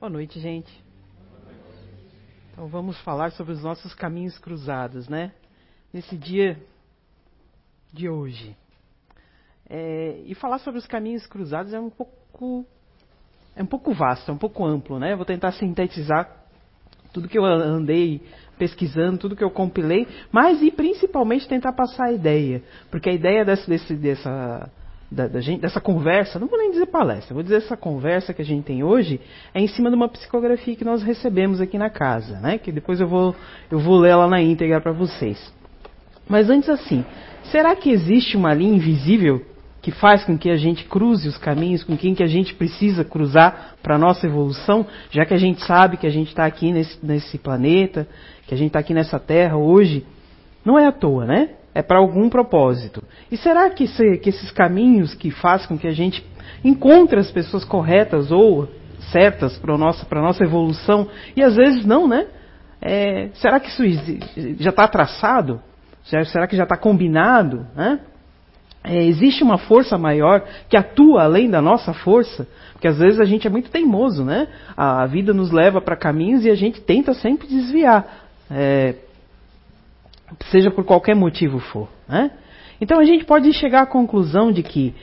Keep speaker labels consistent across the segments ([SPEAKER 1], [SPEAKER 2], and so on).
[SPEAKER 1] Boa noite, gente. Então vamos falar sobre os nossos caminhos cruzados, né? Nesse dia de hoje. É, e falar sobre os caminhos cruzados é um pouco é um pouco vasto, é um pouco amplo, né? Eu vou tentar sintetizar tudo que eu andei pesquisando, tudo que eu compilei, mas e principalmente tentar passar a ideia, porque a ideia desse, desse, dessa da, da gente, dessa conversa, não vou nem dizer palestra, vou dizer essa conversa que a gente tem hoje é em cima de uma psicografia que nós recebemos aqui na casa, né? Que depois eu vou eu vou ler ela na íntegra para vocês. Mas antes assim, será que existe uma linha invisível que faz com que a gente cruze os caminhos com quem que a gente precisa cruzar para a nossa evolução, já que a gente sabe que a gente está aqui nesse, nesse planeta, que a gente está aqui nessa Terra hoje, não é à toa, né? É para algum propósito. E será que, se, que esses caminhos que fazem com que a gente encontre as pessoas corretas ou certas para a nossa, nossa evolução, e às vezes não, né? É, será que isso já está traçado? Será que já está combinado? Né? É, existe uma força maior que atua além da nossa força? Porque às vezes a gente é muito teimoso, né? A, vida nos leva para caminhos e a gente tenta sempre desviar. É, seja por qualquer motivo for. Né? Então a gente pode chegar à conclusão de que,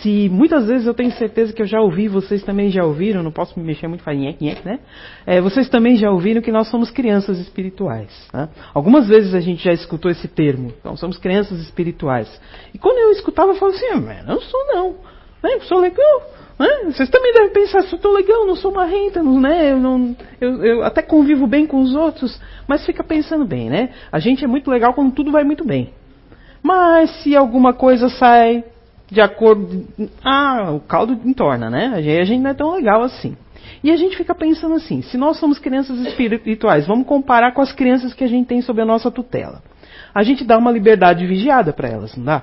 [SPEAKER 1] se muitas vezes eu tenho certeza que eu já ouvi, vocês também já ouviram, não posso me mexer muito, faz nhec, nhec, né? É, vocês também já ouviram que nós somos crianças espirituais. Né? Algumas vezes a gente já escutou esse termo, então somos crianças espirituais. E quando eu escutava, eu falava assim, ah, não sou não, né? sou legal. Né? Vocês também devem pensar, se eu estou legal, não sou marrenta, né? Eu, não, eu, eu, até convivo bem com os outros, mas fica pensando bem, né? A gente é muito legal quando tudo vai muito bem. Mas se alguma coisa sai de acordo. Ah, o caldo entorna, né? Aí a gente não é tão legal assim. E a gente fica pensando assim: se nós somos crianças espirituais, vamos comparar com as crianças que a gente tem sob a nossa tutela. A gente dá uma liberdade vigiada para elas, não dá?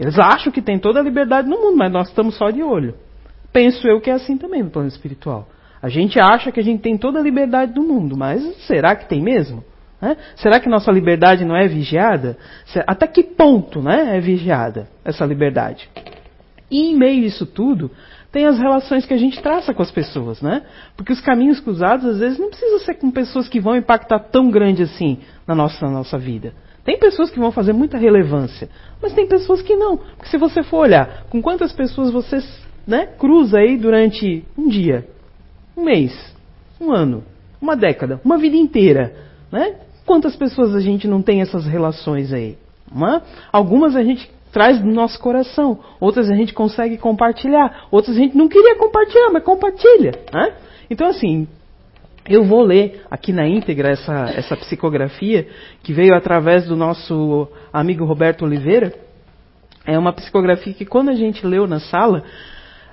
[SPEAKER 1] Eles acham que tem toda a liberdade no mundo, mas nós estamos só de olho. Penso eu que é assim também no plano espiritual. A gente acha que a gente tem toda a liberdade do mundo, mas será que tem mesmo? Né? Será que nossa liberdade não é vigiada? Até que ponto né, é vigiada essa liberdade? E em meio a isso tudo, tem as relações que a gente traça com as pessoas, né? Porque os caminhos cruzados, às vezes, não precisam ser com pessoas que vão impactar tão grande assim na nossa, na nossa vida. Tem pessoas que vão fazer muita relevância, mas tem pessoas que não. Porque se você for olhar com quantas pessoas você né, cruza aí durante um dia, um mês, um ano, uma década, uma vida inteira. Né? Quantas pessoas a gente não tem essas relações aí? Uma, algumas a gente traz do nosso coração, outras a gente consegue compartilhar, outras a gente não queria compartilhar, mas compartilha. Né? Então, assim, eu vou ler aqui na íntegra essa, essa psicografia que veio através do nosso amigo Roberto Oliveira. É uma psicografia que quando a gente leu na sala,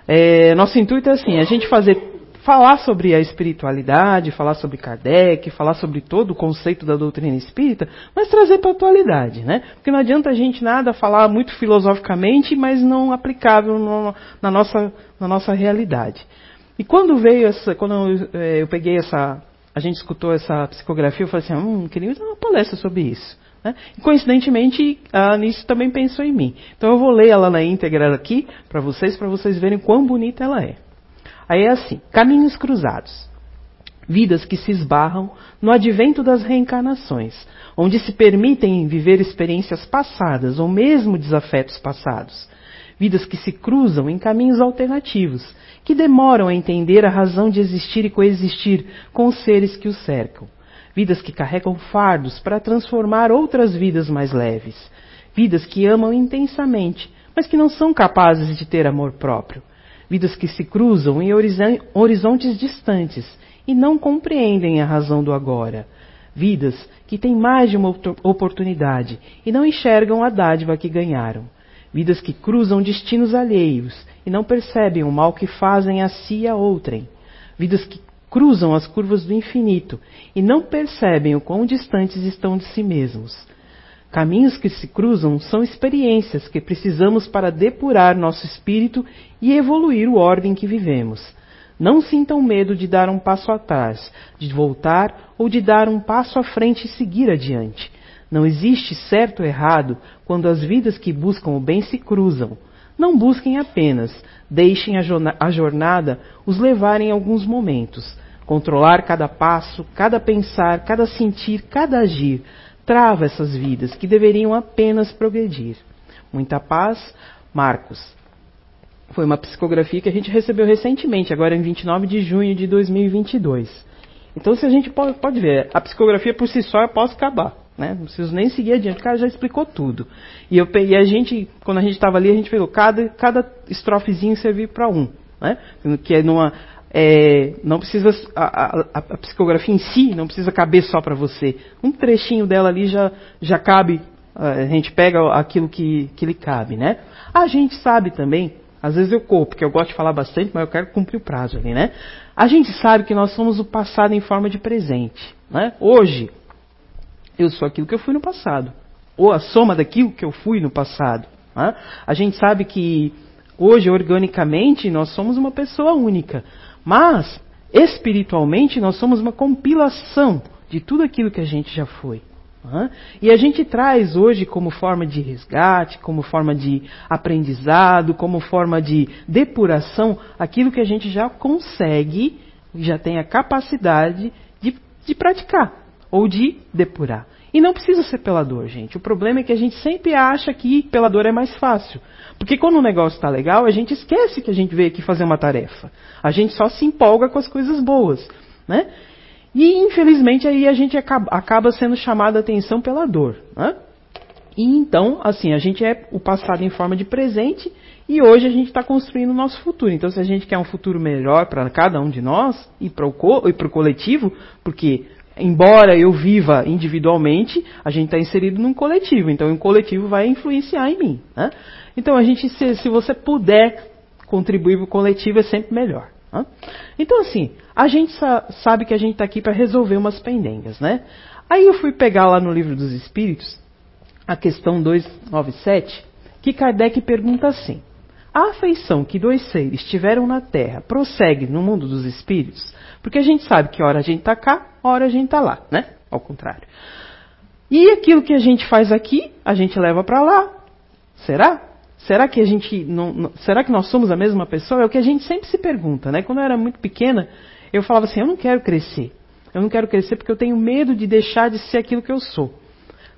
[SPEAKER 1] é, nosso intuito é assim, a gente fazer falar sobre a espiritualidade, falar sobre Kardec, falar sobre todo o conceito da doutrina espírita, mas trazer para a atualidade, né? Porque não adianta a gente nada falar muito filosoficamente, mas não aplicável no, na, nossa, na nossa realidade. E quando veio essa, quando eu, é, eu peguei essa, a gente escutou essa psicografia, eu falei assim, hum, queria dar uma palestra sobre isso. Né? E coincidentemente, a Anice também pensou em mim. Então eu vou ler ela na íntegra aqui para vocês, para vocês verem quão bonita ela é. Aí é assim: caminhos cruzados. Vidas que se esbarram no advento das reencarnações, onde se permitem viver experiências passadas ou mesmo desafetos passados. Vidas que se cruzam em caminhos alternativos, que demoram a entender a razão de existir e coexistir com os seres que os cercam. Vidas que carregam fardos para transformar outras vidas mais leves, vidas que amam intensamente, mas que não são capazes de ter amor próprio, vidas que se cruzam em horizontes distantes e não compreendem a razão do agora, vidas que têm mais de uma oportunidade e não enxergam a dádiva que ganharam, vidas que cruzam destinos alheios e não percebem o mal que fazem a si e a outrem, vidas que cruzam as curvas do infinito e não percebem o quão distantes estão de si mesmos. Caminhos que se cruzam são experiências que precisamos para depurar nosso espírito e evoluir o ordem que vivemos. Não sintam medo de dar um passo atrás, de voltar ou de dar um passo à frente e seguir adiante. Não existe certo ou errado quando as vidas que buscam o bem se cruzam. Não busquem apenas, deixem a jornada os levarem alguns momentos. Controlar cada passo, cada pensar, cada sentir, cada agir trava essas vidas que deveriam apenas progredir. Muita paz, Marcos. Foi uma psicografia que a gente recebeu recentemente, agora em 29 de junho de 2022. Então, se a gente pode, pode ver, a psicografia por si só eu posso acabar. Né? Não preciso nem seguir adiante, o cara já explicou tudo. E, eu, e a gente, quando a gente estava ali, a gente falou, cada, cada estrofezinho serviu para um. Né? Que é numa. É, não precisa a, a, a, psicografia em si não precisa caber só para você. Um trechinho dela ali já, já cabe. A gente pega aquilo que, que lhe cabe, né? A gente sabe também, às vezes eu corro, porque eu gosto de falar bastante, mas eu quero cumprir o prazo ali, né? A gente sabe que nós somos o passado em forma de presente. Né? Hoje, eu sou aquilo que eu fui no passado. Ou a soma daquilo que eu fui no passado. Né? A gente sabe que hoje, organicamente, nós somos uma pessoa única. Mas, espiritualmente, nós somos uma compilação de tudo aquilo que a gente já foi. Né? E a gente traz hoje como forma de resgate, como forma de aprendizado, como forma de depuração, aquilo que a gente já consegue, já tem a capacidade de, de praticar ou de depurar. E não precisa ser pelador, gente. O problema é que a gente sempre acha que pelador é mais fácil. Porque quando o negócio está legal, a gente esquece que a gente veio aqui fazer uma tarefa. A gente só se empolga com as coisas boas. Né? E infelizmente aí a gente acaba, acaba sendo chamado a atenção pela dor. Né? E então, assim, a gente é o passado em forma de presente e hoje a gente está construindo o nosso futuro. Então, se a gente quer um futuro melhor para cada um de nós e para o co coletivo, porque embora eu viva individualmente, a gente está inserido num coletivo. Então, o coletivo vai influenciar em mim. Né? Então, a gente, se, se você puder contribuir para o coletivo, é sempre melhor. Né? Então, assim, a gente sa sabe que a gente está aqui para resolver umas pendengas, né? Aí eu fui pegar lá no livro dos Espíritos, a questão 297, que Kardec pergunta assim: A afeição que dois seres tiveram na Terra prossegue no mundo dos espíritos? Porque a gente sabe que hora a gente está cá, hora a gente está lá, né? Ao contrário. E aquilo que a gente faz aqui, a gente leva para lá. Será? Será que a gente não, não, será que nós somos a mesma pessoa? É o que a gente sempre se pergunta, né? Quando eu era muito pequena, eu falava assim: eu não quero crescer. Eu não quero crescer porque eu tenho medo de deixar de ser aquilo que eu sou.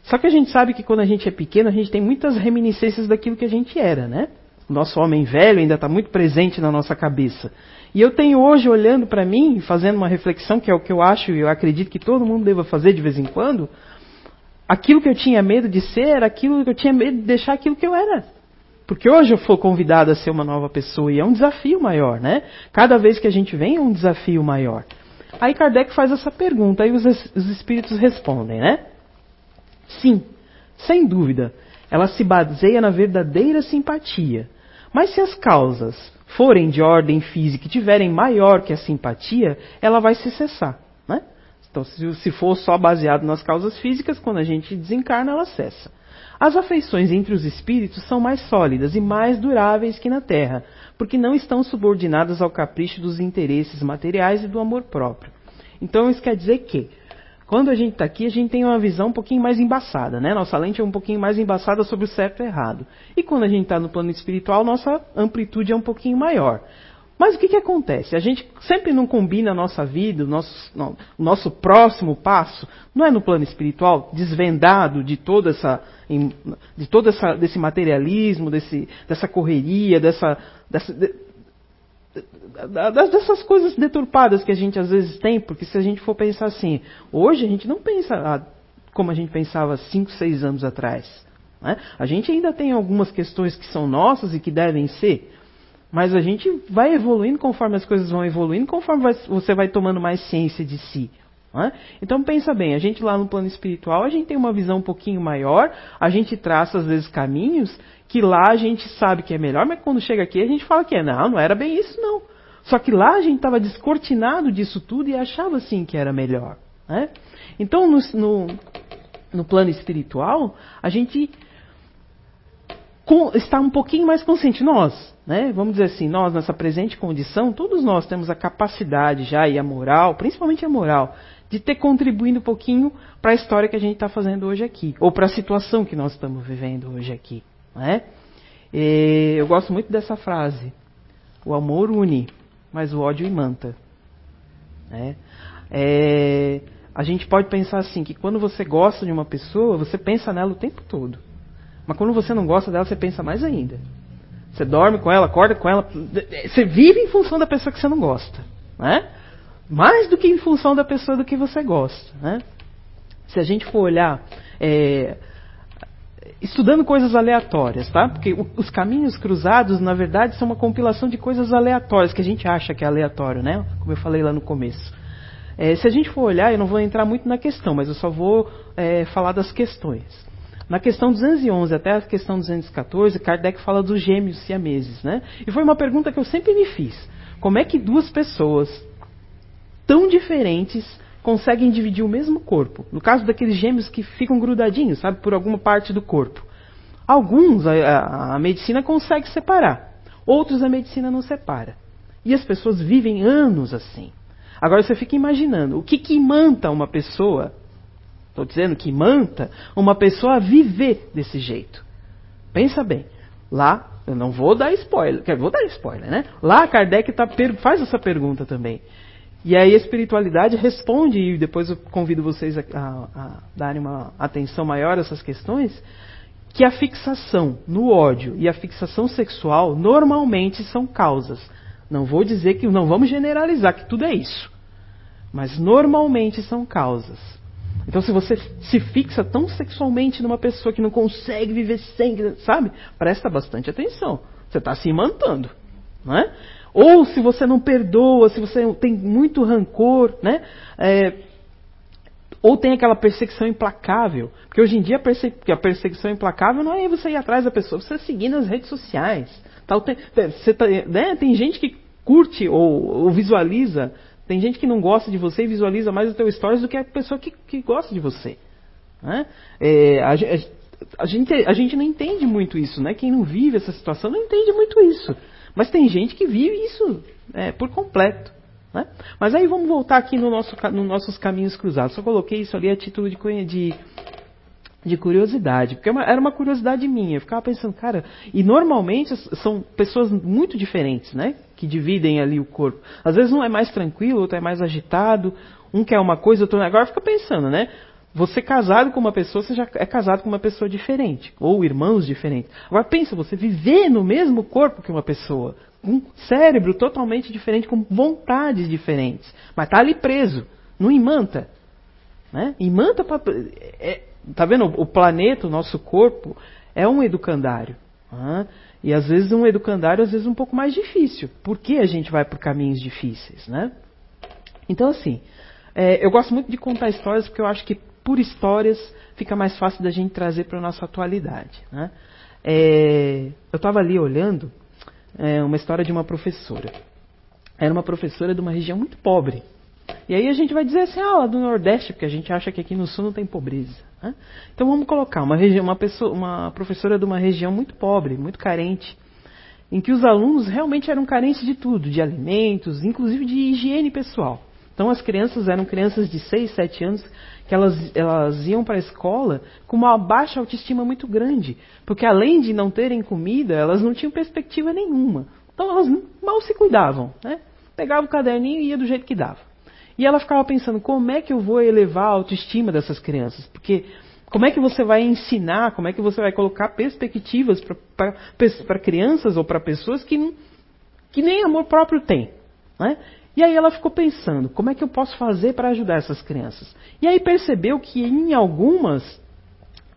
[SPEAKER 1] Só que a gente sabe que quando a gente é pequeno, a gente tem muitas reminiscências daquilo que a gente era, né? O nosso homem velho ainda está muito presente na nossa cabeça. E eu tenho hoje, olhando para mim, fazendo uma reflexão, que é o que eu acho e eu acredito que todo mundo deva fazer de vez em quando, aquilo que eu tinha medo de ser era aquilo que eu tinha medo de deixar aquilo que eu era. Porque hoje eu fui convidado a ser uma nova pessoa e é um desafio maior, né? Cada vez que a gente vem é um desafio maior. Aí Kardec faz essa pergunta, aí os, os espíritos respondem, né? Sim, sem dúvida, ela se baseia na verdadeira simpatia. Mas se as causas forem de ordem física e tiverem maior que a simpatia, ela vai se cessar. Né? Então, se for só baseado nas causas físicas, quando a gente desencarna, ela cessa. As afeições entre os espíritos são mais sólidas e mais duráveis que na Terra, porque não estão subordinadas ao capricho dos interesses materiais e do amor próprio. Então isso quer dizer que, quando a gente está aqui, a gente tem uma visão um pouquinho mais embaçada, né? Nossa lente é um pouquinho mais embaçada sobre o certo e errado. E quando a gente está no plano espiritual, nossa amplitude é um pouquinho maior. Mas o que, que acontece? A gente sempre não combina a nossa vida, o nosso, não, o nosso próximo passo, não é no plano espiritual, desvendado de toda essa, de todo essa, desse materialismo, desse, dessa correria, dessa, dessa de, dessas coisas deturpadas que a gente às vezes tem, porque se a gente for pensar assim, hoje a gente não pensa ah, como a gente pensava 5, 6 anos atrás. Né? A gente ainda tem algumas questões que são nossas e que devem ser, mas a gente vai evoluindo conforme as coisas vão evoluindo, conforme vai, você vai tomando mais ciência de si. Então pensa bem, a gente lá no plano espiritual, a gente tem uma visão um pouquinho maior, a gente traça às vezes caminhos que lá a gente sabe que é melhor, mas quando chega aqui a gente fala que é, não, não era bem isso não. Só que lá a gente estava descortinado disso tudo e achava assim que era melhor. Né? Então no, no, no plano espiritual, a gente está um pouquinho mais consciente. Nós, né, vamos dizer assim, nós nessa presente condição, todos nós temos a capacidade já e a moral, principalmente a moral, de ter contribuído um pouquinho para a história que a gente está fazendo hoje aqui, ou para a situação que nós estamos vivendo hoje aqui. Né? E eu gosto muito dessa frase: o amor une, mas o ódio imanta. Né? É, a gente pode pensar assim, que quando você gosta de uma pessoa, você pensa nela o tempo todo. Mas quando você não gosta dela, você pensa mais ainda. Você dorme com ela, acorda com ela. Você vive em função da pessoa que você não gosta. Né? Mais do que em função da pessoa do que você gosta. Né? Se a gente for olhar. É, estudando coisas aleatórias, tá? Porque os caminhos cruzados, na verdade, são uma compilação de coisas aleatórias que a gente acha que é aleatório, né? Como eu falei lá no começo. É, se a gente for olhar, eu não vou entrar muito na questão, mas eu só vou é, falar das questões. Na questão 211 até a questão 214, Kardec fala dos gêmeos siameses, né? E foi uma pergunta que eu sempre me fiz. Como é que duas pessoas tão diferentes conseguem dividir o mesmo corpo. No caso daqueles gêmeos que ficam grudadinhos, sabe, por alguma parte do corpo. Alguns a, a, a medicina consegue separar, outros a medicina não separa. E as pessoas vivem anos assim. Agora você fica imaginando o que, que imanta uma pessoa, estou dizendo que imanta uma pessoa viver desse jeito. Pensa bem, lá, eu não vou dar spoiler, vou dar spoiler, né? Lá Kardec tá, faz essa pergunta também. E aí a espiritualidade responde, e depois eu convido vocês a, a, a darem uma atenção maior a essas questões, que a fixação no ódio e a fixação sexual normalmente são causas. Não vou dizer que, não vamos generalizar que tudo é isso. Mas normalmente são causas. Então, se você se fixa tão sexualmente numa pessoa que não consegue viver sem, sabe? Presta bastante atenção. Você está se imantando. Não é? Ou se você não perdoa, se você tem muito rancor, né? É, ou tem aquela perseguição implacável. Porque hoje em dia a, perseguição implacável não é você ir atrás da pessoa, você seguir nas redes sociais. Tal, tem, você tá, né? tem gente que curte ou, ou, visualiza, tem gente que não gosta de você e visualiza mais o teu stories do que a pessoa que, que gosta de você. Né? É, a, a, gente, a gente não entende muito isso, né? Quem não vive essa situação não entende muito isso. Mas tem gente que vive isso é, por completo. Né? Mas aí vamos voltar aqui no nosso, nos nossos caminhos cruzados. Só coloquei isso ali a título de, de, de curiosidade, porque é era uma curiosidade minha. Eu ficava pensando, cara, e normalmente são pessoas muito diferentes, né? Que dividem ali o corpo. Às vezes um é mais tranquilo, outro é mais agitado, um quer uma coisa, outro agora fica pensando, né? Você casado com uma pessoa, você já é casado com uma pessoa diferente, ou irmãos diferentes. Agora pensa, você viver no mesmo corpo que uma pessoa, um cérebro totalmente diferente, com vontades diferentes, mas está ali preso, não imanta. Né? Imanta pra, é, tá vendo? O planeta, o nosso corpo, é um educandário. Né? E às vezes um educandário, às vezes um pouco mais difícil. Por que a gente vai por caminhos difíceis, né? Então assim, é, eu gosto muito de contar histórias porque eu acho que por histórias, fica mais fácil da gente trazer para a nossa atualidade. Né? É, eu estava ali olhando é, uma história de uma professora. Era uma professora de uma região muito pobre. E aí a gente vai dizer assim, ah, do Nordeste, porque a gente acha que aqui no Sul não tem pobreza. Né? Então vamos colocar uma, região, uma, pessoa, uma professora de uma região muito pobre, muito carente, em que os alunos realmente eram carentes de tudo, de alimentos, inclusive de higiene pessoal. Então as crianças eram crianças de 6, 7 anos que elas, elas iam para a escola com uma baixa autoestima muito grande, porque além de não terem comida, elas não tinham perspectiva nenhuma. Então elas mal se cuidavam, né? Pegava o caderninho e ia do jeito que dava. E ela ficava pensando, como é que eu vou elevar a autoestima dessas crianças? Porque como é que você vai ensinar, como é que você vai colocar perspectivas para crianças ou para pessoas que, que nem amor próprio têm? Né? E aí ela ficou pensando, como é que eu posso fazer para ajudar essas crianças? E aí percebeu que em algumas,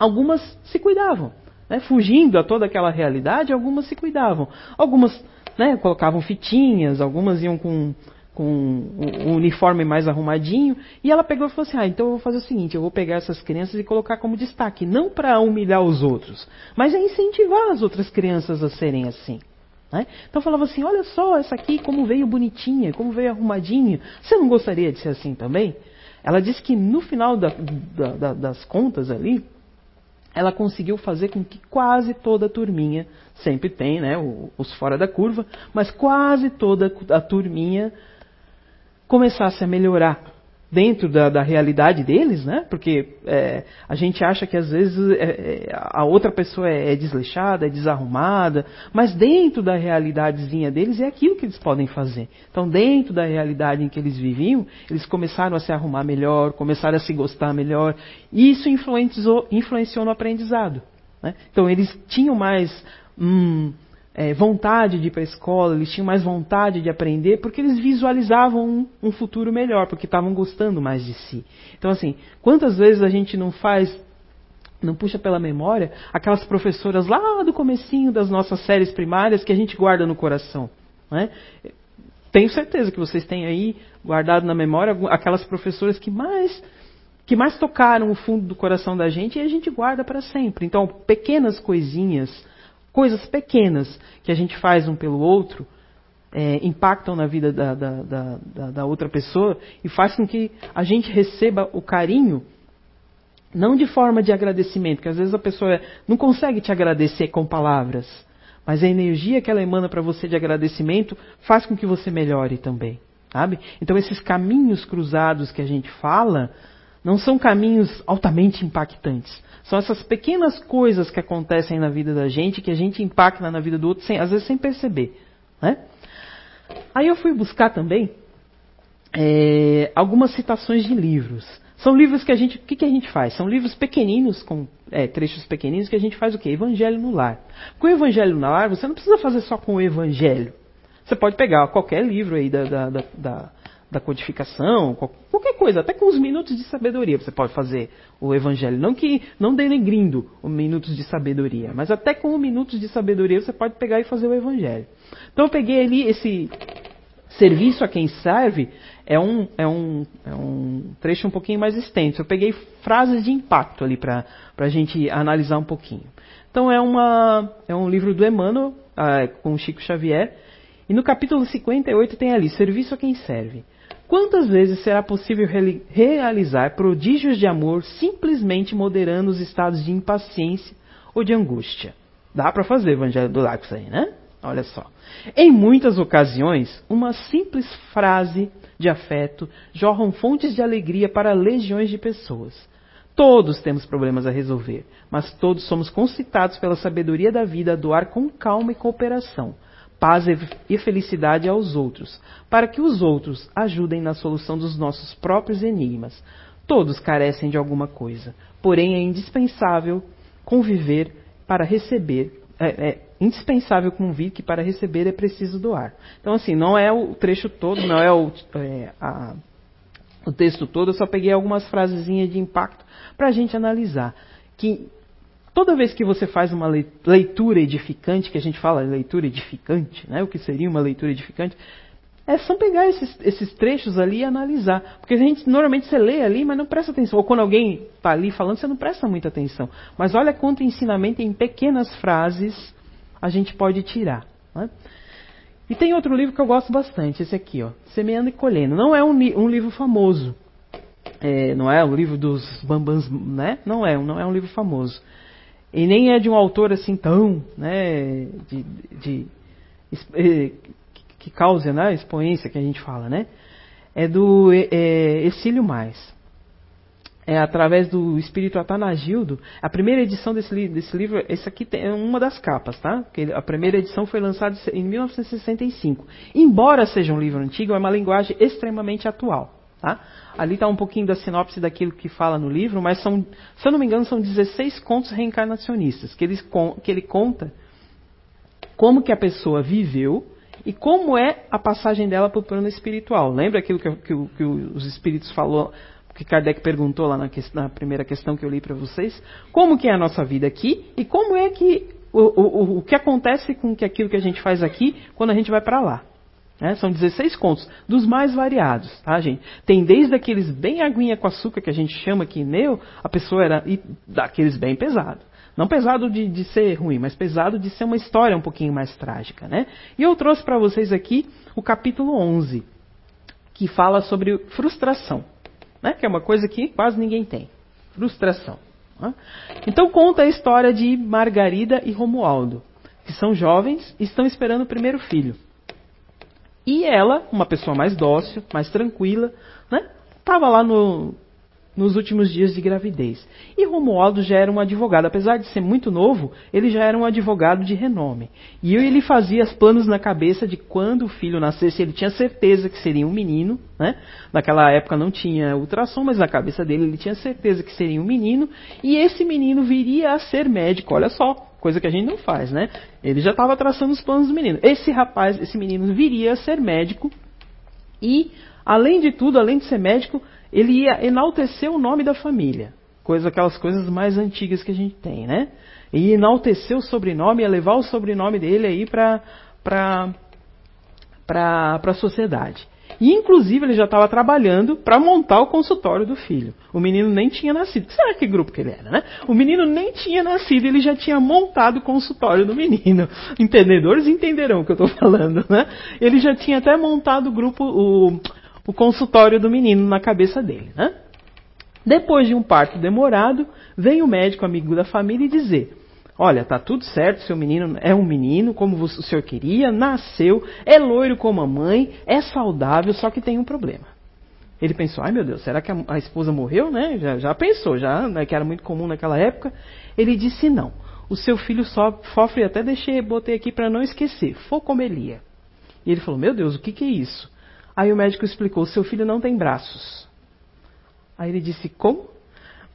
[SPEAKER 1] algumas se cuidavam. Né? Fugindo a toda aquela realidade, algumas se cuidavam. Algumas né, colocavam fitinhas, algumas iam com, com um uniforme mais arrumadinho. E ela pegou e falou assim: Ah, então eu vou fazer o seguinte: eu vou pegar essas crianças e colocar como destaque, não para humilhar os outros, mas a incentivar as outras crianças a serem assim. Né? Então falava assim: olha só, essa aqui como veio bonitinha, como veio arrumadinha. Você não gostaria de ser assim também? Ela disse que no final da, da, da, das contas ali, ela conseguiu fazer com que quase toda a turminha, sempre tem né, os fora da curva, mas quase toda a turminha começasse a melhorar dentro da, da, realidade deles, né? Porque é, a gente acha que às vezes é, é a outra pessoa é, é, desleixada, é desarrumada, mas dentro da realidadezinha deles é aquilo que eles podem fazer. Então, dentro da realidade em que eles viviam, eles começaram a se arrumar melhor, começaram a se gostar melhor, e isso influenciou, influenciou no aprendizado. Né? Então, eles tinham mais. Hum, é, vontade de ir para a escola, eles tinham mais vontade de aprender, porque eles visualizavam um, um futuro melhor, porque estavam gostando mais de si. Então, assim, quantas vezes a gente não faz, não puxa pela memória, aquelas professoras lá do comecinho das nossas séries primárias que a gente guarda no coração? Né? Tenho certeza que vocês têm aí guardado na memória aquelas professoras que mais que mais tocaram o fundo do coração da gente e a gente guarda para sempre. Então, pequenas coisinhas coisas pequenas que a gente faz um pelo outro é, impactam na vida da, da, da, da, outra pessoa e faz com que a gente receba o carinho não de forma de agradecimento, porque às vezes a pessoa não consegue te agradecer com palavras, mas a energia que ela emana para você de agradecimento faz com que você melhore também, sabe? Então esses caminhos cruzados que a gente fala não são caminhos altamente impactantes, são essas pequenas coisas que acontecem na vida da gente, que a gente impacta na vida do outro, sem, às vezes sem perceber. Né? Aí eu fui buscar também é, algumas citações de livros. São livros que a gente. O que, que a gente faz? São livros pequeninos, com é, trechos pequeninos, que a gente faz o quê? Evangelho no lar. Com o Evangelho no lar, você não precisa fazer só com o Evangelho. Você pode pegar qualquer livro aí da, da, da, da da codificação, qualquer coisa, até com os minutos de sabedoria você pode fazer o evangelho. Não que não denegrindo os minutos de sabedoria, mas até com os minutos de sabedoria você pode pegar e fazer o evangelho. Então eu peguei ali esse serviço a quem serve, é um, é um, é um trecho um pouquinho mais extenso. Eu peguei frases de impacto ali para a gente analisar um pouquinho. Então é, uma, é um livro do Emmanuel, ah, com Chico Xavier, e no capítulo 58 tem ali, serviço a quem serve. Quantas vezes será possível realizar prodígios de amor simplesmente moderando os estados de impaciência ou de angústia? Dá para fazer Evangelho do Lago isso aí, né? Olha só. Em muitas ocasiões, uma simples frase de afeto jorram fontes de alegria para legiões de pessoas. Todos temos problemas a resolver, mas todos somos concitados pela sabedoria da vida a doar com calma e cooperação paz e felicidade aos outros, para que os outros ajudem na solução dos nossos próprios enigmas. Todos carecem de alguma coisa, porém é indispensável conviver para receber. É, é indispensável convir que para receber é preciso doar. Então, assim, não é o trecho todo, não é o, é, a, o texto todo, eu só peguei algumas frasezinhas de impacto para a gente analisar. Que Toda vez que você faz uma leitura edificante, que a gente fala leitura edificante, né? o que seria uma leitura edificante, é só pegar esses, esses, trechos ali e analisar. Porque a gente normalmente você lê ali, mas não presta atenção. Ou quando alguém está ali falando, você não presta muita atenção. Mas olha quanto ensinamento em pequenas frases a gente pode tirar. Né? E tem outro livro que eu gosto bastante, esse aqui, ó, Semeando e Colhendo. Não é um, um livro famoso. É, não é o livro dos bambans, né? Não é, não é um livro famoso. E nem é de um autor assim tão, né, de, de, de eh, que cause né, expoência que a gente fala, né? É do é, Exílio Mais. É através do Espírito Atanagildo. A primeira edição desse, desse livro, esse aqui é uma das capas, tá? Porque a primeira edição foi lançada em 1965. Embora seja um livro antigo, é uma linguagem extremamente atual. Tá? Ali está um pouquinho da sinopse daquilo que fala no livro, mas são, se eu não me engano, são 16 contos reencarnacionistas, que ele, que ele conta como que a pessoa viveu e como é a passagem dela para o plano espiritual. Lembra aquilo que, que, que, os espíritos falou, que Kardec perguntou lá na, na primeira questão que eu li para vocês? Como que é a nossa vida aqui e como é que o, o, o que acontece com que aquilo que a gente faz aqui quando a gente vai para lá? Né? São 16 contos, dos mais variados, tá, gente? Tem desde aqueles bem aguinha com açúcar, que a gente chama aqui meu, a pessoa era. E daqueles bem pesados. Não pesado de, de, ser ruim, mas pesado de ser uma história um pouquinho mais trágica, né? E eu trouxe para vocês aqui o capítulo 11, que fala sobre frustração, né? Que é uma coisa que quase ninguém tem. Frustração. Né? Então conta a história de Margarida e Romualdo, que são jovens e estão esperando o primeiro filho. E ela, uma pessoa mais dócil, mais tranquila, né? estava lá no, nos últimos dias de gravidez. E Romualdo já era um advogado, apesar de ser muito novo, ele já era um advogado de renome. E ele fazia os planos na cabeça de quando o filho nascesse, ele tinha certeza que seria um menino, né? Naquela época não tinha ultrassom, mas na cabeça dele ele tinha certeza que seria um menino, e esse menino viria a ser médico. Olha só, coisa que a gente não faz, né? Ele já estava traçando os planos do menino. Esse rapaz, esse menino viria a ser médico e além de tudo, além de ser médico, ele ia enaltecer o nome da família. Coisa, aquelas coisas mais antigas que a gente tem, né? E enaltecer o sobrenome, ia levar o sobrenome dele aí para a sociedade. E, inclusive, ele já estava trabalhando para montar o consultório do filho. O menino nem tinha nascido. Será que grupo que ele era, né? O menino nem tinha nascido, ele já tinha montado o consultório do menino. Entendedores entenderão o que eu estou falando, né? Ele já tinha até montado o grupo, o, o consultório do menino na cabeça dele. Né? Depois de um parto demorado, vem o médico amigo da família e dizer: Olha, tá tudo certo, seu menino é um menino como o senhor queria, nasceu, é loiro como a mãe, é saudável, só que tem um problema. Ele pensou, ai meu Deus, será que a, a esposa morreu, né? Já, já pensou, já, né, que era muito comum naquela época. Ele disse não. O seu filho sofre, até deixei, botei aqui para não esquecer, focomelia. E ele falou, meu Deus, o que, que é isso? Aí o médico explicou: seu filho não tem braços. Aí ele disse: como?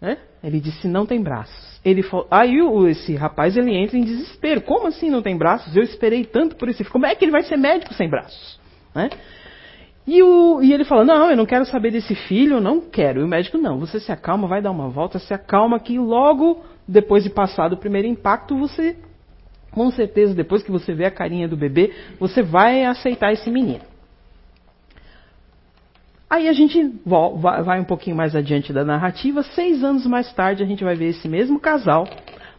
[SPEAKER 1] É? Ele disse: não tem braços. Ele falou, aí o, esse rapaz ele entra em desespero: como assim não tem braços? Eu esperei tanto por esse. Como é que ele vai ser médico sem braços? Né? E, o, e ele falou: Não, eu não quero saber desse filho, não quero. E o médico: Não, você se acalma, vai dar uma volta, se acalma, que logo depois de passar do primeiro impacto, você, com certeza, depois que você vê a carinha do bebê, você vai aceitar esse menino. Aí a gente vai um pouquinho mais adiante da narrativa. Seis anos mais tarde, a gente vai ver esse mesmo casal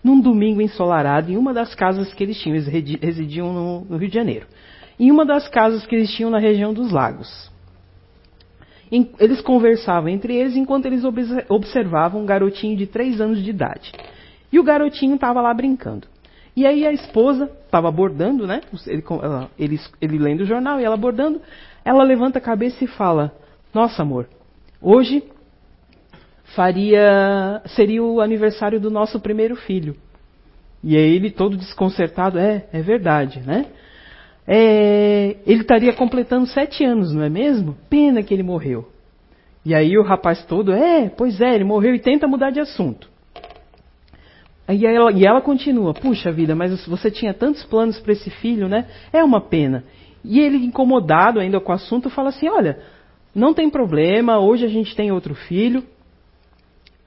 [SPEAKER 1] num domingo ensolarado em uma das casas que eles tinham. Eles residiam no, no Rio de Janeiro. Em uma das casas que eles tinham na região dos lagos. Eles conversavam entre eles enquanto eles observavam um garotinho de três anos de idade. E o garotinho estava lá brincando. E aí a esposa estava bordando, né? Ele, ele, ele, lendo o jornal e ela bordando. Ela levanta a cabeça e fala: nossa, amor, hoje faria seria o aniversário do nosso primeiro filho. E aí ele todo desconcertado, é, é verdade, né? É, ele estaria completando sete anos, não é mesmo? Pena que ele morreu. E aí o rapaz todo, é, pois é, ele morreu e tenta mudar de assunto. E ela, e ela continua, puxa vida, mas você tinha tantos planos para esse filho, né? É uma pena. E ele, incomodado ainda com o assunto, fala assim: olha, não tem problema, hoje a gente tem outro filho.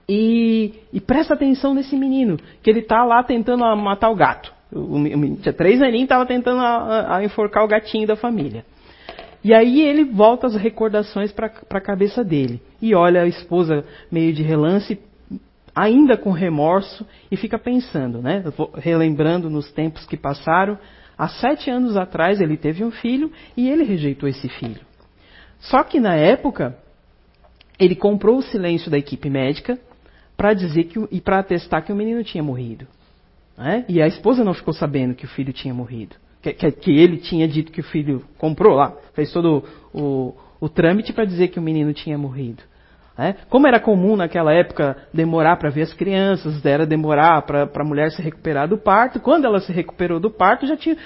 [SPEAKER 1] E, e presta atenção nesse menino, que ele está lá tentando matar o gato. O, o, tinha três aninhos estava tentando a, a enforcar o gatinho da família. E aí ele volta as recordações para a cabeça dele. E olha a esposa meio de relance, ainda com remorso, e fica pensando, né? Relembrando nos tempos que passaram. Há sete anos atrás ele teve um filho e ele rejeitou esse filho. Só que na época, ele comprou o silêncio da equipe médica para dizer que e para atestar que o menino tinha morrido. Né? E a esposa não ficou sabendo que o filho tinha morrido. Que, que, que ele tinha dito que o filho comprou lá, fez todo o, o, trâmite para dizer que o menino tinha morrido. Né? Como era comum naquela época demorar para ver as crianças, era demorar para a mulher se recuperar do parto, quando ela se recuperou do parto, já tinha,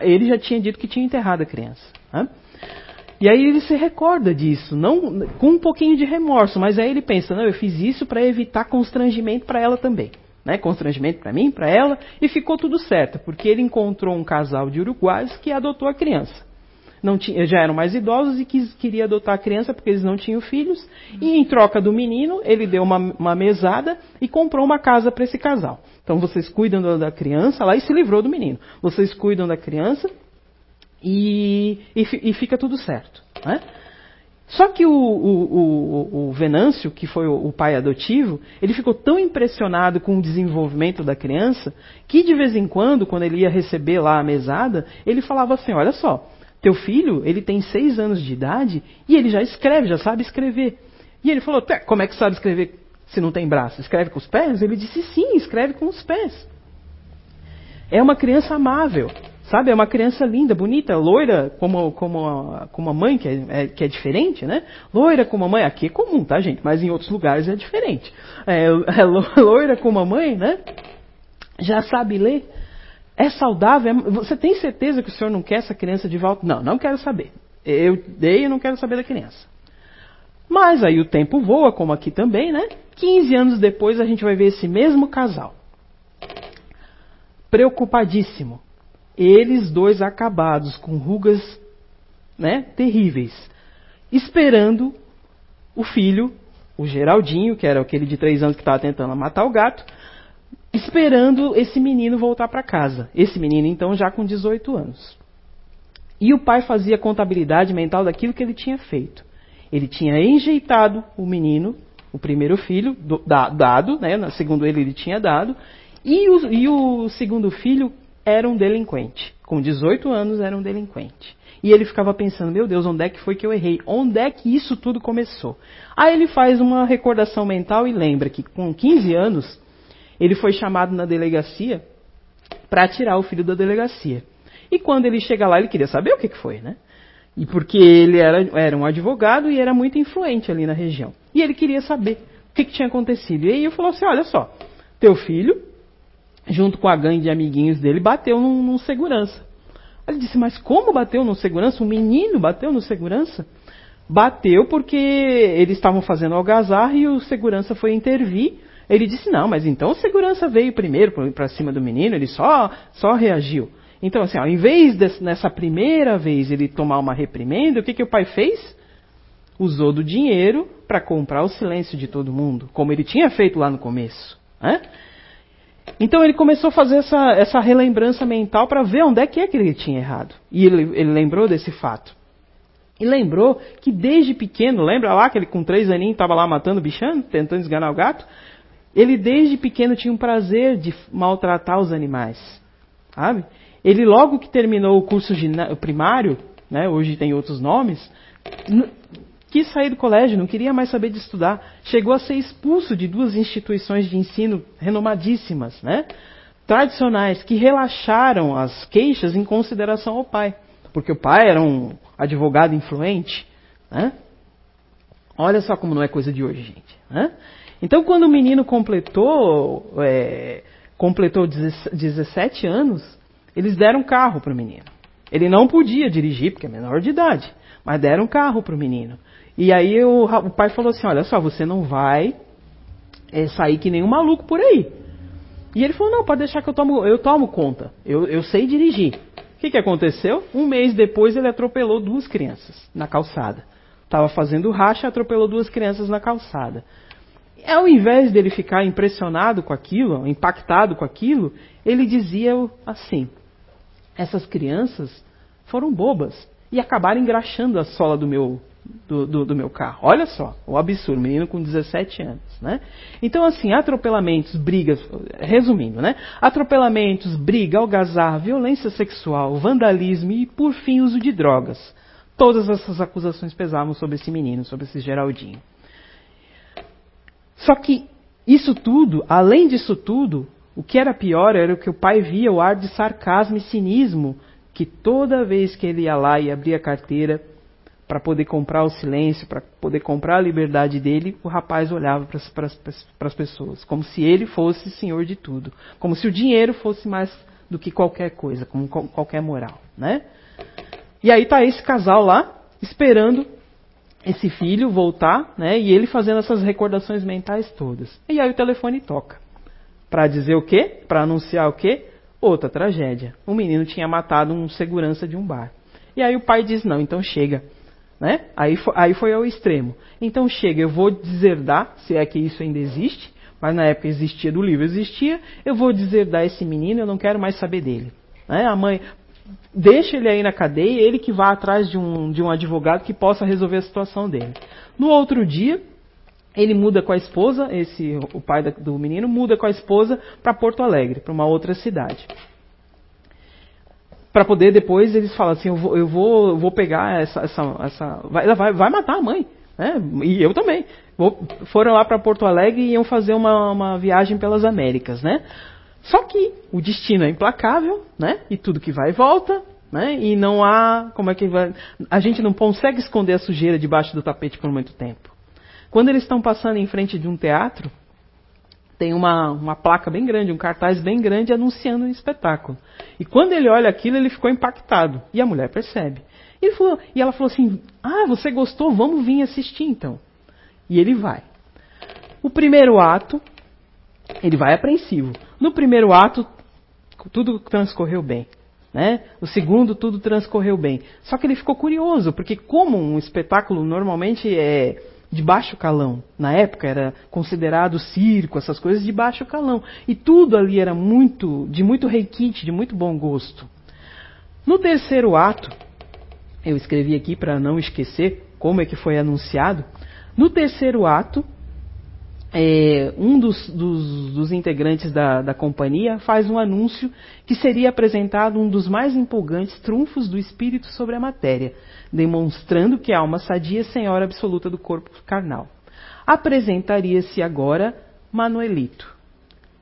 [SPEAKER 1] ele já tinha dito que tinha enterrado a criança. Né? E aí ele se recorda disso, não com um pouquinho de remorso, mas aí ele pensa, não, eu fiz isso para evitar constrangimento para ela também. Né, constrangimento para mim, para ela, e ficou tudo certo, porque ele encontrou um casal de uruguaios que adotou a criança. Tinha, já eram mais idosos e quis, queria adotar a criança porque eles não tinham filhos, e em troca do menino, ele deu uma, uma mesada e comprou uma casa para esse casal. Então vocês cuidam da criança lá e se livrou do menino. Vocês cuidam da criança e, e, e fica tudo certo. Né? Só que o, o, o, o, Venâncio, que foi o, pai adotivo, ele ficou tão impressionado com o desenvolvimento da criança que de vez em quando, quando ele ia receber lá a mesada, ele falava assim: Olha só, teu filho ele tem seis anos de idade e ele já escreve, já sabe escrever. E ele falou: Como é que sabe escrever se não tem braço? Escreve com os pés? Ele disse: Sim, escreve com os pés. É uma criança amável. Sabe, é uma criança linda, bonita, loira, como, como, como a mãe, que é, é, que é diferente, né? Loira como a mãe, aqui é comum, tá, gente? Mas em outros lugares é diferente. É, é loira como a mãe, né? Já sabe ler, é saudável. É, você tem certeza que o senhor não quer essa criança de volta? Não, não quero saber. Eu dei e não quero saber da criança. Mas aí o tempo voa, como aqui também, né? 15 anos depois a gente vai ver esse mesmo casal. Preocupadíssimo eles dois acabados, com rugas né, terríveis, esperando o filho, o Geraldinho, que era aquele de três anos que estava tentando matar o gato, esperando esse menino voltar para casa. Esse menino, então, já com 18 anos. E o pai fazia contabilidade mental daquilo que ele tinha feito. Ele tinha enjeitado o menino, o primeiro filho, do, da, dado, né, segundo ele, ele tinha dado, e o, e o segundo filho era um delinquente. Com 18 anos era um delinquente. E ele ficava pensando, meu Deus, onde é que foi que eu errei? Onde é que isso tudo começou? Aí ele faz uma recordação mental e lembra que com 15 anos ele foi chamado na delegacia para tirar o filho da delegacia. E quando ele chega lá, ele queria saber o que, que foi, né? E porque ele era, era um advogado e era muito influente ali na região. E ele queria saber o que, que tinha acontecido. E aí eu falou assim: olha só, teu filho junto com a gangue de amiguinhos dele, bateu num, num segurança. Ele disse, mas como bateu no segurança? Um menino bateu no segurança? Bateu porque eles estavam fazendo algazarra e o segurança foi intervir. Ele disse, não, mas então o segurança veio primeiro para cima do menino, ele só, só reagiu. Então, assim, ao invés de, nessa primeira vez ele tomar uma reprimenda, o que, que o pai fez? Usou do dinheiro para comprar o silêncio de todo mundo, como ele tinha feito lá no começo. Né? Então ele começou a fazer essa, essa relembrança mental para ver onde é que é que ele tinha errado. E ele, ele lembrou desse fato. E lembrou que desde pequeno, lembra lá que ele com três aninhos estava lá matando o bichano, tentando esganar o gato? Ele desde pequeno tinha um prazer de maltratar os animais. Sabe? Ele logo que terminou o curso primário, né, hoje tem outros nomes, quis sair do colégio, não queria mais saber de estudar. Chegou a ser expulso de duas instituições de ensino renomadíssimas, né? tradicionais, que relaxaram as queixas em consideração ao pai. Porque o pai era um advogado influente. Né? Olha só como não é coisa de hoje, gente. Né? Então, quando o menino completou, é, completou 17 anos, eles deram carro para o menino. Ele não podia dirigir, porque é menor de idade, mas deram carro para o menino. E aí o, o, pai falou assim: Olha só, você não vai é, sair que nem um maluco por aí. E ele falou: Não, pode deixar que eu tomo, eu tomo conta. Eu, eu sei dirigir. O que, que aconteceu? Um mês depois ele atropelou duas crianças na calçada. Estava fazendo racha e atropelou duas crianças na calçada. Ao invés dele ficar impressionado com aquilo, impactado com aquilo, ele dizia assim: essas crianças foram bobas e acabaram engraxando a sola do meu do, do, do, meu carro. Olha só, o absurdo, menino com 17 anos, né? Então, assim, atropelamentos, brigas, resumindo, né? Atropelamentos, briga, algazarra, violência sexual, vandalismo e, por fim, uso de drogas. Todas essas acusações pesavam sobre esse menino, sobre esse Geraldinho. Só que isso tudo, além disso tudo, o que era pior era que o pai via o ar de sarcasmo e cinismo que toda vez que ele ia lá e abria a carteira, para poder comprar o silêncio, para poder comprar a liberdade dele, o rapaz olhava para as pessoas, como se ele fosse senhor de tudo, como se o dinheiro fosse mais do que qualquer coisa, como qualquer moral, né? E aí tá esse casal lá esperando esse filho voltar, né? E ele fazendo essas recordações mentais todas. E aí o telefone toca. Para dizer o quê? Para anunciar o quê? Outra tragédia. O menino tinha matado um segurança de um bar. E aí o pai diz: "Não, então chega. Né? Aí, foi, aí foi ao extremo. Então chega, eu vou deserdar, se é que isso ainda existe, mas na época existia do livro, existia, eu vou deserdar esse menino, eu não quero mais saber dele. Né? A mãe, deixa ele aí na cadeia, ele que vá atrás de um, de um advogado que possa resolver a situação dele. No outro dia, ele muda com a esposa, esse o pai do menino muda com a esposa para Porto Alegre, para uma outra cidade para poder depois eles falam assim, eu vou, eu vou, vou pegar essa, essa, essa vai, vai, vai matar a mãe, né? E eu também. Vou, foram lá para Porto Alegre e iam fazer uma, uma viagem pelas Américas, né? Só que o destino é implacável, né? E tudo que vai volta, né? E não há, como é que vai, a gente não consegue esconder a sujeira debaixo do tapete por muito tempo. Quando eles estão passando em frente de um teatro, tem uma, uma placa bem grande, um cartaz bem grande anunciando um espetáculo. E quando ele olha aquilo, ele ficou impactado. E a mulher percebe. E, falou, e ela falou assim: Ah, você gostou? Vamos vir assistir então. E ele vai. O primeiro ato, ele vai apreensivo. No primeiro ato, tudo transcorreu bem. Né? O segundo, tudo transcorreu bem. Só que ele ficou curioso, porque como um espetáculo normalmente é de baixo calão, na época era considerado circo, essas coisas de baixo calão, e tudo ali era muito de muito requinte, de muito bom gosto. No terceiro ato, eu escrevi aqui para não esquecer como é que foi anunciado. No terceiro ato, é, um dos, dos, dos integrantes da, da, companhia faz um anúncio que seria apresentado um dos mais empolgantes trunfos do espírito sobre a matéria, demonstrando que a alma sadia é senhora absoluta do corpo carnal. Apresentaria-se agora Manuelito.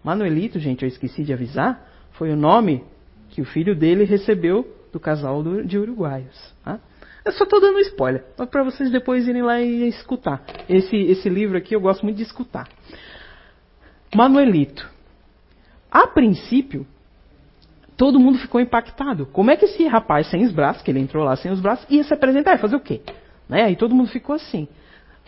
[SPEAKER 1] Manuelito, gente, eu esqueci de avisar, foi o nome que o filho dele recebeu do casal de uruguaios. Tá? Eu só estou dando spoiler, para vocês depois irem lá e escutar. Esse, esse livro aqui eu gosto muito de escutar. Manuelito. A princípio, todo mundo ficou impactado. Como é que esse rapaz sem os braços, que ele entrou lá sem os braços, ia se apresentar e fazer o quê? Né? Aí todo mundo ficou assim.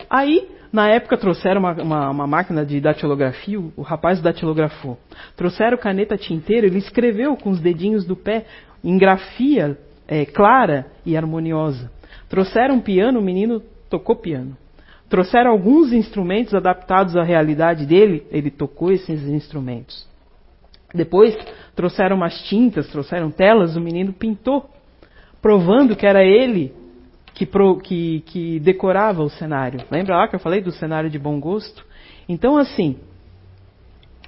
[SPEAKER 1] Aí, na época, trouxeram uma, uma, uma máquina de datilografia, o, rapaz datilografou. Trouxeram caneta tinteira, ele escreveu com os dedinhos do pé, em grafia é, clara e harmoniosa. Trouxeram piano, o menino tocou piano. Trouxeram alguns instrumentos adaptados à realidade dele, ele tocou esses instrumentos. Depois trouxeram umas tintas, trouxeram telas, o menino pintou, provando que era ele que, pro, que, que decorava o cenário. Lembra lá que eu falei do cenário de bom gosto? Então, assim,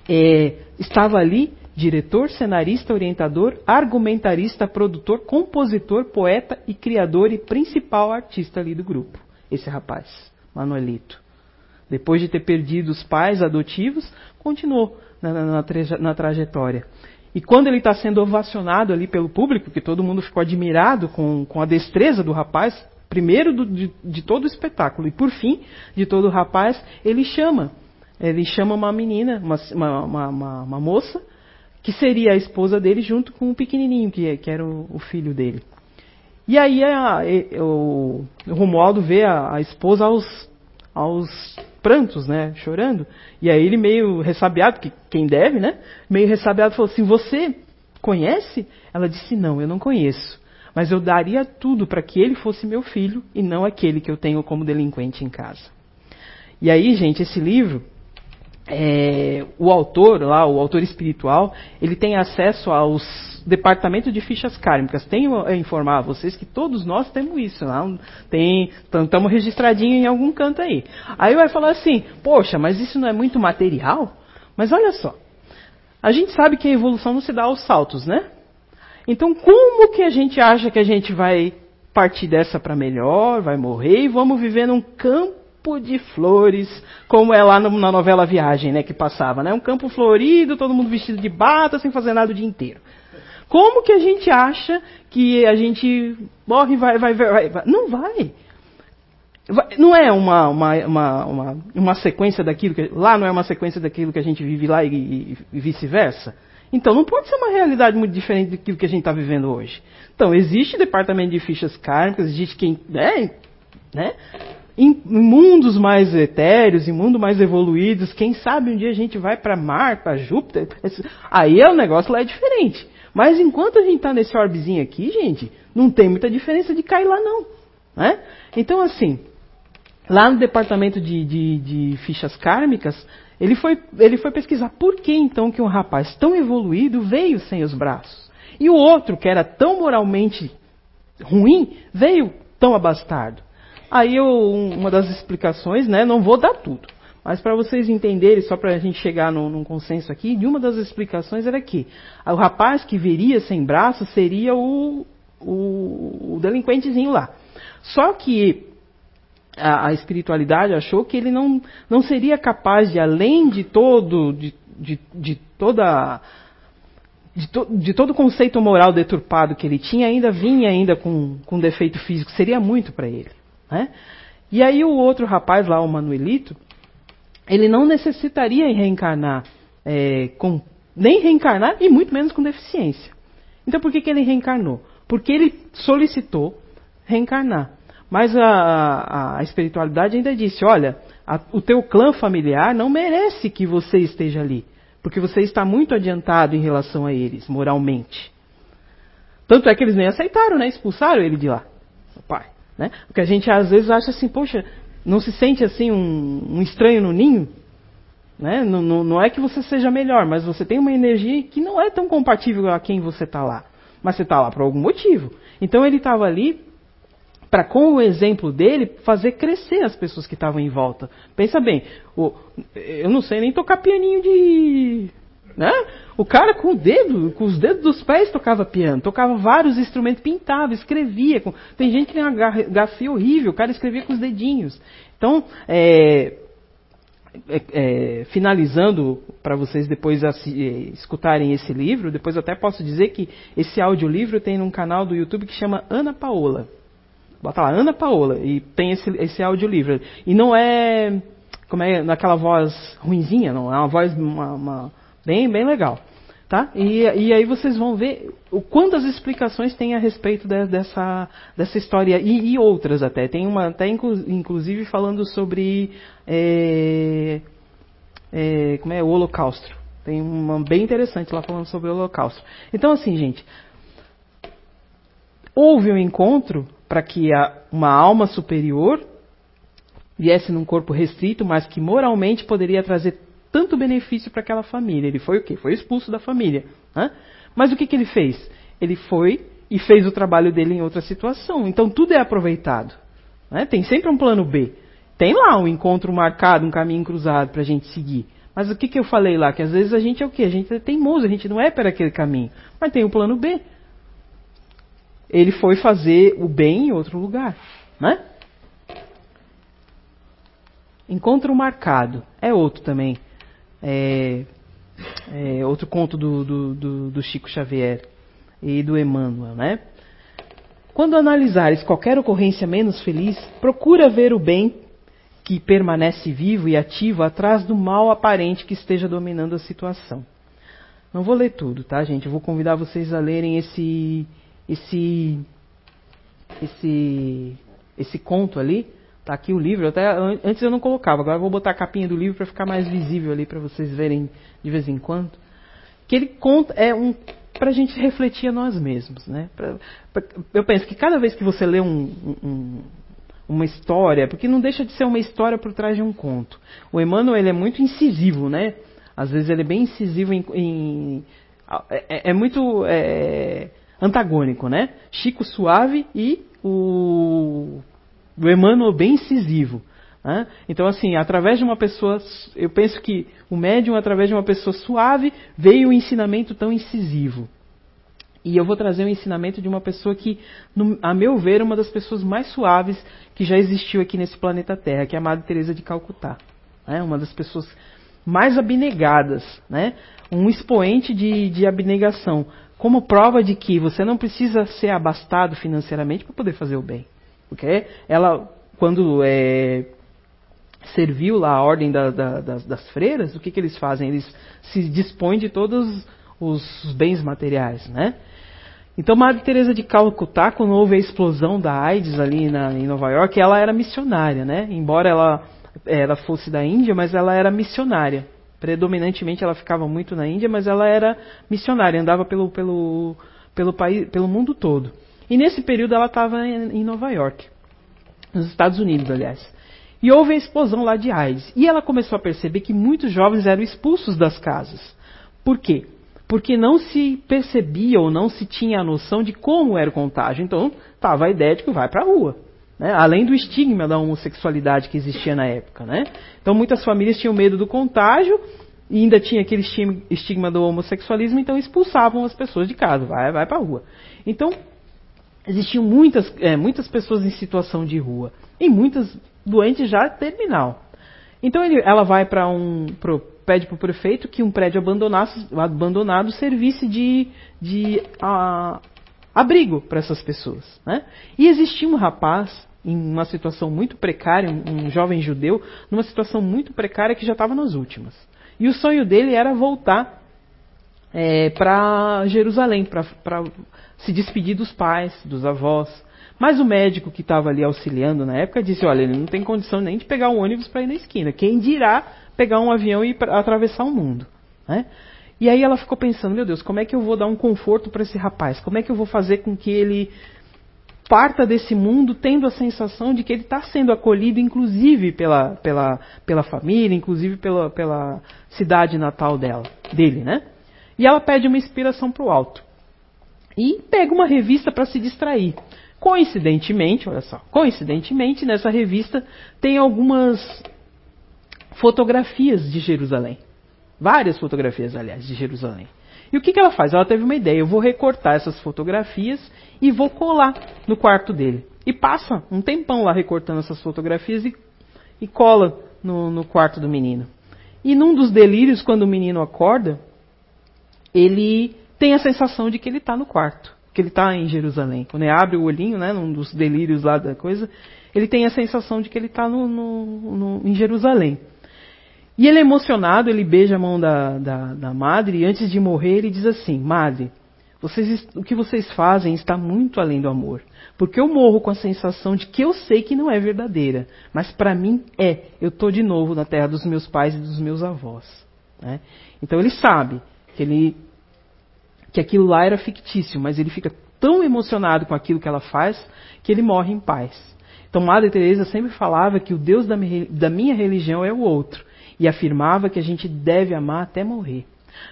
[SPEAKER 1] é, estava ali diretor, cenarista, orientador, argumentarista, produtor, compositor, poeta e criador e principal artista ali do grupo. Esse rapaz, Manuelito. Depois de ter perdido os pais adotivos, continuou na, na, na, na trajetória. E quando ele está sendo ovacionado ali pelo público, que todo mundo ficou admirado com, com a destreza do rapaz, primeiro do, de, de todo o espetáculo e por fim de todo o rapaz, ele chama. Ele chama uma menina, uma, uma, uma, uma moça, que seria a esposa dele junto com o pequenininho, que, que era o, o, filho dele. E aí a, a, o, o Romualdo vê a, a, esposa aos, aos prantos, né, chorando. E aí ele meio ressabiado, que quem deve, né, meio ressabiado falou assim: "Você conhece?" Ela disse: "Não, eu não conheço." Mas eu daria tudo para que ele fosse meu filho e não aquele que eu tenho como delinquente em casa. E aí, gente, esse livro é, o autor, lá, o autor espiritual, ele tem acesso aos departamentos de fichas kármicas. Tenho a informar a vocês que todos nós temos isso. Lá, tem, estamos registradinho em algum canto aí. Aí vai falar assim, poxa, mas isso não é muito material? Mas olha só, a gente sabe que a evolução não se dá aos saltos, né? Então, como que a gente acha que a gente vai partir dessa para melhor, vai morrer e vamos viver num campo campo de flores, como é lá na novela Viagem, né, que passava, né? Um campo florido, todo mundo vestido de bata, sem fazer nada o dia inteiro. Como que a gente acha que a gente morre e vai, vai, vai, vai? Não vai. Não é uma, uma, uma, uma, uma sequência daquilo que. Lá não é uma sequência daquilo que a gente vive lá e, e, e vice-versa. Então não pode ser uma realidade muito diferente daquilo que a gente está vivendo hoje. Então, existe departamento de fichas kármicas, existe quem. Né, né? Em mundos mais etéreos, em mundos mais evoluídos, quem sabe um dia a gente vai para Marte, para Júpiter, aí é o negócio lá é diferente. Mas enquanto a gente está nesse orbezinho aqui, gente, não tem muita diferença de cair lá não. Né? Então assim, lá no departamento de, de, de fichas kármicas, ele foi, ele foi pesquisar por que então que um rapaz tão evoluído veio sem os braços. E o outro, que era tão moralmente ruim, veio tão abastado. Aí eu, uma das explicações, né, não vou dar tudo, mas para vocês entenderem, só para a gente chegar num, num, consenso aqui, de uma das explicações era que o rapaz que viria sem braço seria o, o, o delinquentezinho lá. Só que a, a, espiritualidade achou que ele não, não seria capaz de, além de todo, de, de, de toda de, to, de, todo o conceito moral deturpado que ele tinha, ainda vinha ainda com, com defeito físico, seria muito para ele. Né? E aí o outro rapaz lá, o Manuelito, ele não necessitaria reencarnar é, com nem reencarnar e muito menos com deficiência. Então por que, que ele reencarnou? Porque ele solicitou reencarnar. Mas a, a, a espiritualidade ainda disse: olha, a, o teu clã familiar não merece que você esteja ali, porque você está muito adiantado em relação a eles, moralmente. Tanto é que eles nem aceitaram, né? Expulsaram ele de lá, o pai. Né? Porque a gente às vezes acha assim, poxa, não se sente assim um, um estranho no ninho? Né? Não, não, não, é que você seja melhor, mas você tem uma energia que não é tão compatível a quem você está lá. Mas você está lá por algum motivo. Então ele estava ali para, com o exemplo dele, fazer crescer as pessoas que estavam em volta. Pensa bem, o, eu não sei nem tocar pianinho de. Né? O cara com o dedo, com os dedos dos pés tocava piano, tocava vários instrumentos, pintava, escrevia. Com, tem gente que tem uma grafia horrível, o cara escrevia com os dedinhos. Então, é, é, é, finalizando para vocês depois é, escutarem esse livro, depois até posso dizer que esse audiolivro tem num canal do YouTube que chama Ana Paola. Bota lá, Ana Paola, e tem esse, esse audiolivro. E não é, como é, naquela voz ruinzinha, não, é uma voz uma, uma, bem, bem legal. Tá? E, e, aí vocês vão ver o quantas explicações tem a respeito de, dessa, dessa história e, e, outras até. Tem uma até inclusive falando sobre é, é, como é o Holocausto. Tem uma bem interessante lá falando sobre o Holocausto. Então assim, gente, houve um encontro para que a, uma alma superior viesse num corpo restrito, mas que moralmente poderia trazer tanto benefício para aquela família. Ele foi o quê? Foi expulso da família. Né? Mas o que, que ele fez? Ele foi e fez o trabalho dele em outra situação. Então tudo é aproveitado. Né? Tem sempre um plano B. Tem lá um encontro marcado, um caminho cruzado para a gente seguir. Mas o que, que eu falei lá? Que às vezes a gente é o quê? A gente é teimoso, a gente não é para aquele caminho. Mas tem o plano B. Ele foi fazer o bem em outro lugar. Né? Encontro marcado. É outro também. É, é, outro conto do, do, do, do, Chico Xavier e do Emmanuel, né? Quando analisares qualquer ocorrência menos feliz, procura ver o bem que permanece vivo e ativo atrás do mal aparente que esteja dominando a situação. Não vou ler tudo, tá, gente? Eu vou convidar vocês a lerem esse esse esse esse conto ali, Tá aqui o livro, até antes eu não colocava, agora eu vou botar a capinha do livro para ficar mais visível ali para vocês verem de vez em quando. Que ele conta é um para a gente refletir a nós mesmos, né? Pra, pra, eu penso que cada vez que você lê um, um, uma história, porque não deixa de ser uma história por trás de um conto. O Emmanuel ele é muito incisivo, né? Às vezes ele é bem incisivo em, em é, é, muito é, antagônico, né? Chico suave e o do Emmanuel bem incisivo. Né? Então, assim, através de uma pessoa, eu penso que o médium, através de uma pessoa suave, veio o um ensinamento tão incisivo. E eu vou trazer o um ensinamento de uma pessoa que, a meu ver, é uma das pessoas mais suaves que já existiu aqui nesse planeta Terra, que é a Madre Teresa de Calcutá. Né? Uma das pessoas mais abnegadas, né? um expoente de, de abnegação, como prova de que você não precisa ser abastado financeiramente para poder fazer o bem. Porque ela, quando é, serviu lá a ordem da, da, das, das, freiras, o que, que eles fazem? Eles se dispõem de todos os bens materiais, né? Então, Madre Teresa de Calcutá, quando houve a explosão da AIDS ali na, em Nova York, ela era missionária, né? Embora ela, ela fosse da Índia, mas ela era missionária. Predominantemente ela ficava muito na Índia, mas ela era missionária, andava pelo, pelo, pelo, pelo mundo todo. E nesse período ela estava em Nova York, nos Estados Unidos, aliás. E houve a explosão lá de AIDS. E ela começou a perceber que muitos jovens eram expulsos das casas. Por quê? Porque não se percebia ou não se tinha a noção de como era o contágio. Então, estava a ideia de que vai para a rua. Né? Além do estigma da homossexualidade que existia na época. Né? Então, muitas famílias tinham medo do contágio e ainda tinha aquele estigma do homossexualismo, então expulsavam as pessoas de casa. Vai, vai para a rua. Então, existiam muitas, é, muitas pessoas em situação de rua e muitas doentes já terminal. Então ele, ela vai para um pede para o prefeito que um prédio abandonado servisse de, de a, abrigo para essas pessoas. Né? E existia um rapaz em uma situação muito precária, um, um jovem judeu, numa situação muito precária que já estava nas últimas. E o sonho dele era voltar é, para Jerusalém, para se despedir dos pais, dos avós. Mas o médico que estava ali auxiliando na época disse: Olha, ele não tem condição nem de pegar um ônibus para ir na esquina. Quem dirá pegar um avião e atravessar o mundo? Né? E aí ela ficou pensando: Meu Deus, como é que eu vou dar um conforto para esse rapaz? Como é que eu vou fazer com que ele parta desse mundo tendo a sensação de que ele está sendo acolhido, inclusive pela, pela, pela família, inclusive pela, pela cidade natal dela, dele, né? E ela pede uma inspiração para o alto. E pega uma revista para se distrair. Coincidentemente, olha só, coincidentemente, nessa revista tem algumas fotografias de Jerusalém. Várias fotografias, aliás, de Jerusalém. E o que, que ela faz? Ela teve uma ideia. Eu vou recortar essas fotografias e vou colar no quarto dele. E passa um tempão lá recortando essas fotografias e, e cola no, no quarto do menino. E num dos delírios, quando o menino acorda, ele tem a sensação de que ele está no quarto, que ele está em Jerusalém. Quando ele abre o olhinho, né, num dos delírios lá da coisa, ele tem a sensação de que ele está no, no, no, em Jerusalém. E ele é emocionado, ele beija a mão da, da, da madre e antes de morrer ele diz assim: Madre, vocês, o que vocês fazem está muito além do amor. Porque eu morro com a sensação de que eu sei que não é verdadeira, mas para mim é. Eu estou de novo na terra dos meus pais e dos meus avós. Né? Então ele sabe que, ele, que aquilo lá era fictício, mas ele fica tão emocionado com aquilo que ela faz que ele morre em paz. Então Madre Teresa sempre falava que o Deus da minha religião é o outro e afirmava que a gente deve amar até morrer.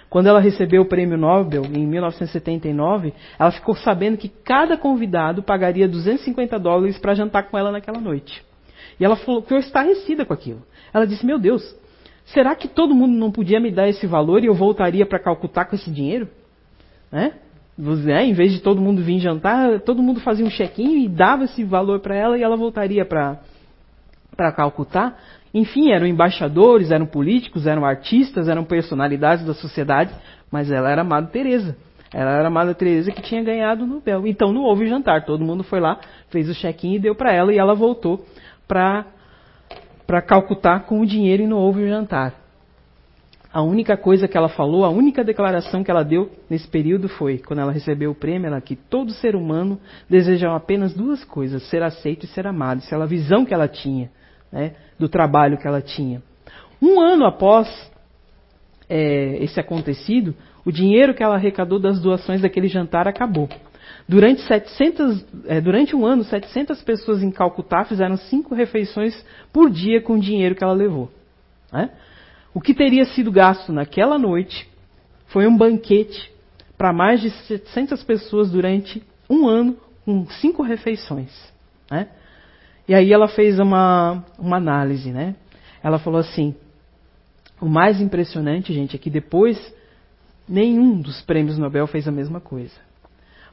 [SPEAKER 1] Quando ela recebeu o prêmio Nobel em 1979, ela ficou sabendo que cada convidado pagaria 250 dólares para jantar com ela naquela noite. E ela falou, ficou estarrecida com aquilo. Ela disse: Meu Deus, será que todo mundo não podia me dar esse valor e eu voltaria para Calcutá com esse dinheiro? Né? Em vez de todo mundo vir jantar, todo mundo fazia um chequinho e dava esse valor para ela e ela voltaria para Calcutá. Enfim, eram embaixadores, eram políticos, eram artistas, eram personalidades da sociedade, mas ela era Amada Teresa. Ela era a Amada Teresa que tinha ganhado o Nobel. Então não houve jantar, todo mundo foi lá, fez o check-in e deu para ela e ela voltou para para Calcutá com o dinheiro e não houve o jantar. A única coisa que ela falou, a única declaração que ela deu nesse período foi, quando ela recebeu o prêmio, ela que todo ser humano deseja apenas duas coisas, ser aceito e ser amado. Isso é a visão que ela tinha né, do trabalho que ela tinha. Um ano após é, esse acontecido, o dinheiro que ela arrecadou das doações daquele jantar acabou. Durante, 700, é, durante um ano, 700 pessoas em Calcutá fizeram cinco refeições por dia com o dinheiro que ela levou. Né? O que teria sido gasto naquela noite foi um banquete para mais de 700 pessoas durante um ano com cinco refeições. Né? E aí ela fez uma, uma análise, né? Ela falou assim: o mais impressionante, gente, é que depois nenhum dos prêmios Nobel fez a mesma coisa.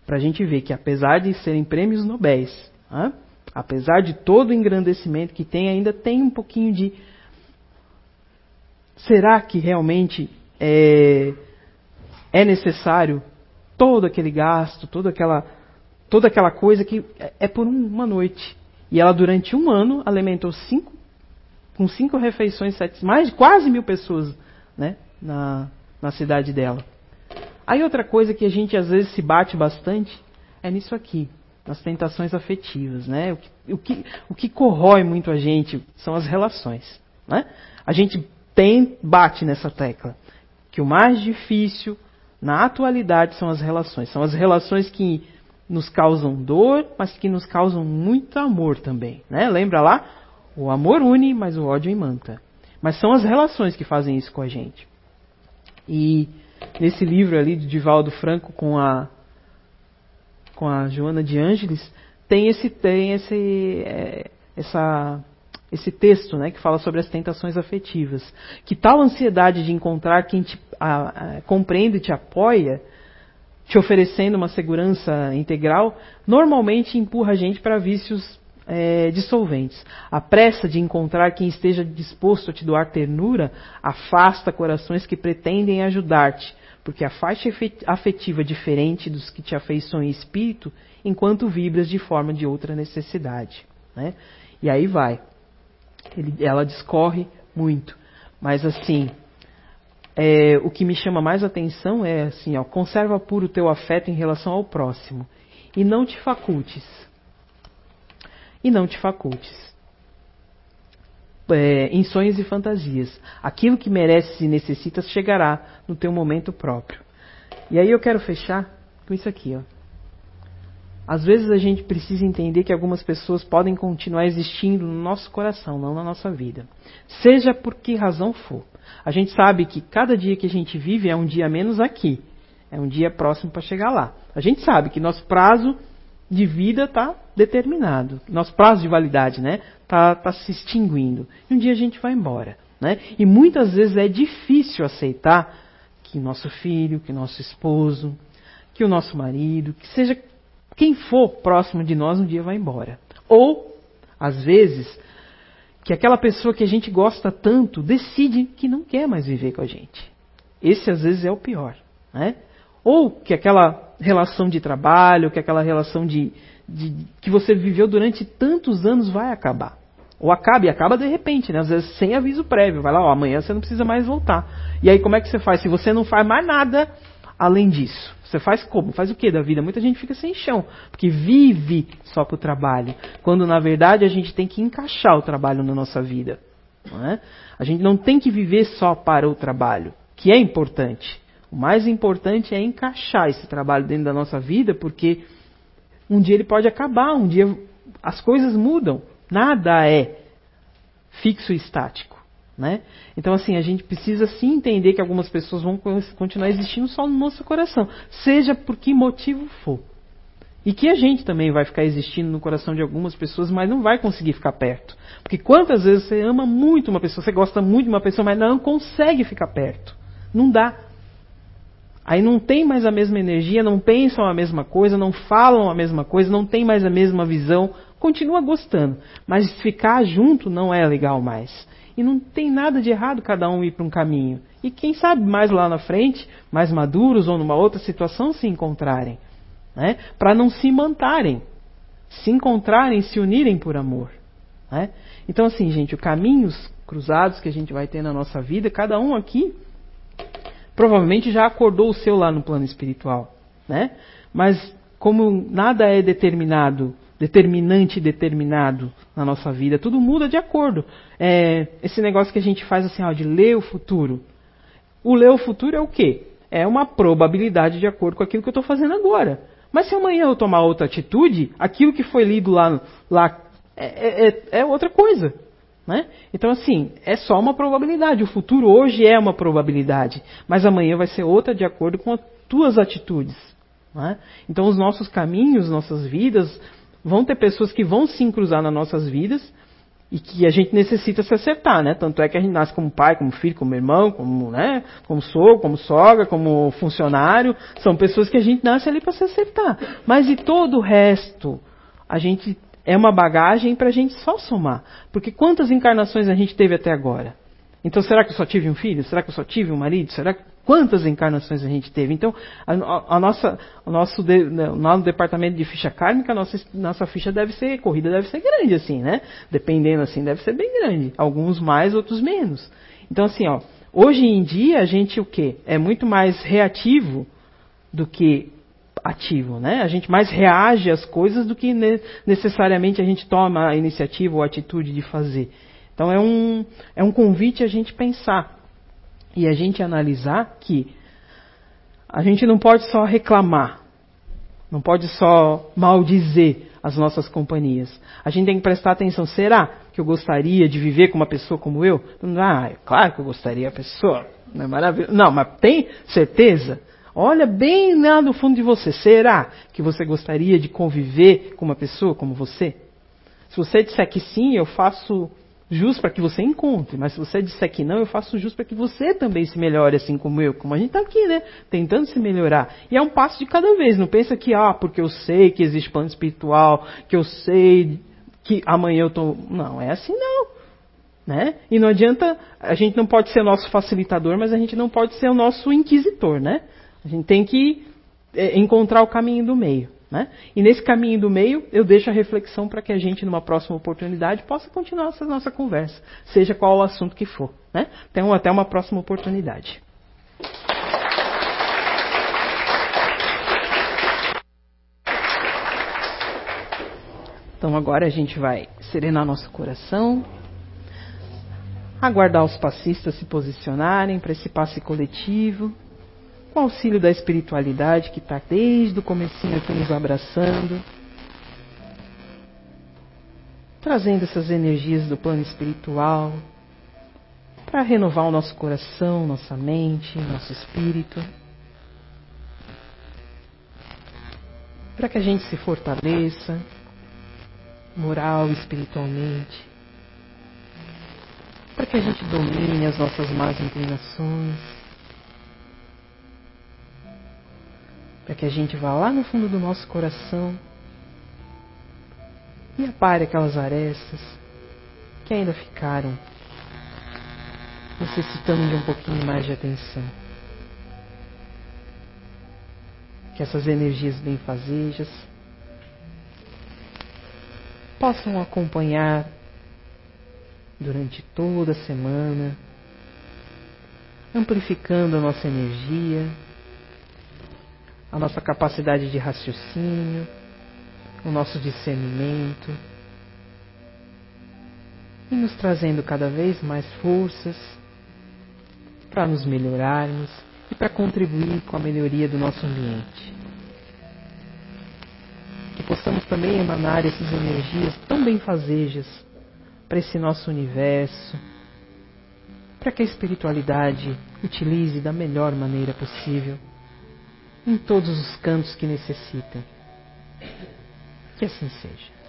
[SPEAKER 1] Para a gente ver que apesar de serem prêmios Nobéis, né? apesar de todo o engrandecimento que tem, ainda tem um pouquinho de será que realmente é, é necessário todo aquele gasto, toda aquela, toda aquela coisa que é, é por uma noite. E ela, durante um ano, alimentou cinco, com cinco refeições, mais de quase mil pessoas né, na, na cidade dela. Aí outra coisa que a gente às vezes se bate bastante é nisso aqui, nas tentações afetivas. Né? O, que, o, que, o que corrói muito a gente são as relações. Né? A gente tem, bate nessa tecla. Que o mais difícil na atualidade são as relações. São as relações que nos causam dor, mas que nos causam muito amor também. Né? Lembra lá? O amor une, mas o ódio imanta. Mas são as relações que fazem isso com a gente. E nesse livro ali de Divaldo Franco com a com a Joana de Ângeles tem esse tem esse é, essa esse texto né, que fala sobre as tentações afetivas. Que tal ansiedade de encontrar quem te a, a, compreende e te apoia te oferecendo uma segurança integral, normalmente empurra a gente para vícios é, dissolventes. A pressa de encontrar quem esteja disposto a te doar ternura afasta corações que pretendem ajudar-te, porque a faixa afetiva é diferente dos que te afeiçoam em espírito, enquanto vibras de forma de outra necessidade. Né? E aí vai. Ele, ela discorre muito. Mas assim, é, o que me chama mais atenção é assim, ó, conserva puro o teu afeto em relação ao próximo e não te facultes. E não te facultes. É, em sonhos e fantasias. Aquilo que mereces e necessitas chegará no teu momento próprio. E aí eu quero fechar com isso aqui, ó. Às vezes a gente precisa entender que algumas pessoas podem continuar existindo no nosso coração, não na nossa vida. Seja por que razão for. A gente sabe que cada dia que a gente vive é um dia menos aqui. É um dia próximo para chegar lá. A gente sabe que nosso prazo de vida está determinado. Nosso prazo de validade né, está tá se extinguindo. E um dia a gente vai embora. Né? E muitas vezes é difícil aceitar que nosso filho, que nosso esposo, que o nosso marido, que seja quem for próximo de nós um dia vai embora. Ou, às vezes, que aquela pessoa que a gente gosta tanto decide que não quer mais viver com a gente. Esse às vezes é o pior. Né? Ou que aquela relação de trabalho, que aquela relação de, de, que você viveu durante tantos anos vai acabar. Ou acaba, e acaba de repente, né? às vezes sem aviso prévio. Vai lá, ó, amanhã você não precisa mais voltar. E aí como é que você faz? Se você não faz mais nada além disso. Você faz como? Faz o que da vida? Muita gente fica sem chão, porque vive só para o trabalho, quando na verdade a gente tem que encaixar o trabalho na nossa vida. É? A gente não tem que viver só para o trabalho, que é importante. O mais importante é encaixar esse trabalho dentro da nossa vida, porque um dia ele pode acabar, um dia as coisas mudam. Nada é fixo e estático. Né? Então, assim, a gente precisa sim entender que algumas pessoas vão continuar existindo só no nosso coração, seja por que motivo for. E que a gente também vai ficar existindo no coração de algumas pessoas, mas não vai conseguir ficar perto. Porque quantas vezes você ama muito uma pessoa, você gosta muito de uma pessoa, mas não consegue ficar perto. Não dá. Aí não tem mais a mesma energia, não pensam a mesma coisa, não falam a mesma coisa, não tem mais a mesma visão. Continua gostando, mas ficar junto não é legal mais. E não tem nada de errado cada um ir para um caminho. E quem sabe mais lá na frente, mais maduros ou numa outra situação, se encontrarem. Né? Para não se mantarem. Se encontrarem, se unirem por amor. Né? Então, assim, gente, os caminhos cruzados que a gente vai ter na nossa vida, cada um aqui provavelmente já acordou o seu lá no plano espiritual. Né? Mas, como nada é determinado determinante e determinado na nossa vida. Tudo muda de acordo. É, esse negócio que a gente faz assim, ó, de ler o futuro. O ler o futuro é o quê? É uma probabilidade de acordo com aquilo que eu estou fazendo agora. Mas se amanhã eu tomar outra atitude, aquilo que foi lido lá, lá é, é, é, é outra coisa. Né? Então, assim, é só uma probabilidade. O futuro hoje é uma probabilidade, mas amanhã vai ser outra de acordo com as tuas atitudes. Né? Então, os nossos caminhos, nossas vidas, vão ter pessoas que vão se cruzar nas nossas vidas e que a gente necessita se acertar, né? Tanto é que a gente nasce como pai, como filho, como irmão, como, né? como sogro, como sogra, como funcionário. São pessoas que a gente nasce ali para se acertar. Mas e todo o resto? A gente é uma bagagem para a gente só somar. Porque quantas encarnações a gente teve até agora? Então, será que eu só tive um filho? Será que eu só tive um marido? Será que quantas encarnações a gente teve? Então, a, a nossa, o nosso, de, né, no departamento de ficha kármica, a nossa, nossa ficha deve ser, corrida deve ser grande, assim, né? Dependendo, assim, deve ser bem grande. Alguns mais, outros menos. Então, assim, ó, hoje em dia a gente o quê? É muito mais reativo do que ativo, né? A gente mais reage às coisas do que necessariamente a gente toma a iniciativa ou a atitude de fazer. Então é um, é um convite a gente pensar e a gente analisar que a gente não pode só reclamar, não pode só maldizer as nossas companhias. A gente tem que prestar atenção. Será que eu gostaria de viver com uma pessoa como eu? Ah, é claro que eu gostaria, a pessoa. Não é maravilhoso. Não, mas tem certeza? Olha bem lá no fundo de você. Será que você gostaria de conviver com uma pessoa como você? Se você disser que sim, eu faço jus para que você encontre, mas se você disser que não, eu faço jus para que você também se melhore, assim como eu, como a gente está aqui, né? Tentando se melhorar. E é um passo de cada vez, não pensa que, ah, porque eu sei que existe plano espiritual, que eu sei que amanhã eu tô. Não, é assim não. Né? E não adianta, a gente não pode ser o nosso facilitador, mas a gente não pode ser o nosso inquisitor, né? A gente tem que é, encontrar o caminho do meio. Né? E nesse caminho do meio, eu deixo a reflexão para que a gente, numa próxima oportunidade, possa continuar essa nossa conversa, seja qual o assunto que for. Né? Então, até uma próxima oportunidade. Então, agora a gente vai serenar nosso coração, aguardar os passistas se posicionarem para esse passe coletivo com auxílio da espiritualidade que está desde o comecinho aqui nos abraçando, trazendo essas energias do plano espiritual para renovar o nosso coração, nossa mente, nosso espírito, para que a gente se fortaleça moral e espiritualmente, para que a gente domine as nossas más inclinações para que a gente vá lá no fundo do nosso coração e apare aquelas arestas que ainda ficaram necessitando de um pouquinho mais de atenção. Que essas energias benfazejas possam acompanhar durante toda a semana, amplificando a nossa energia a nossa capacidade de raciocínio, o nosso discernimento e nos trazendo cada vez mais forças para nos melhorarmos e para contribuir com a melhoria do nosso ambiente. Que possamos também emanar essas energias tão benfazejas para esse nosso universo, para que a espiritualidade utilize da melhor maneira possível em todos os cantos que necessitem. Que assim seja.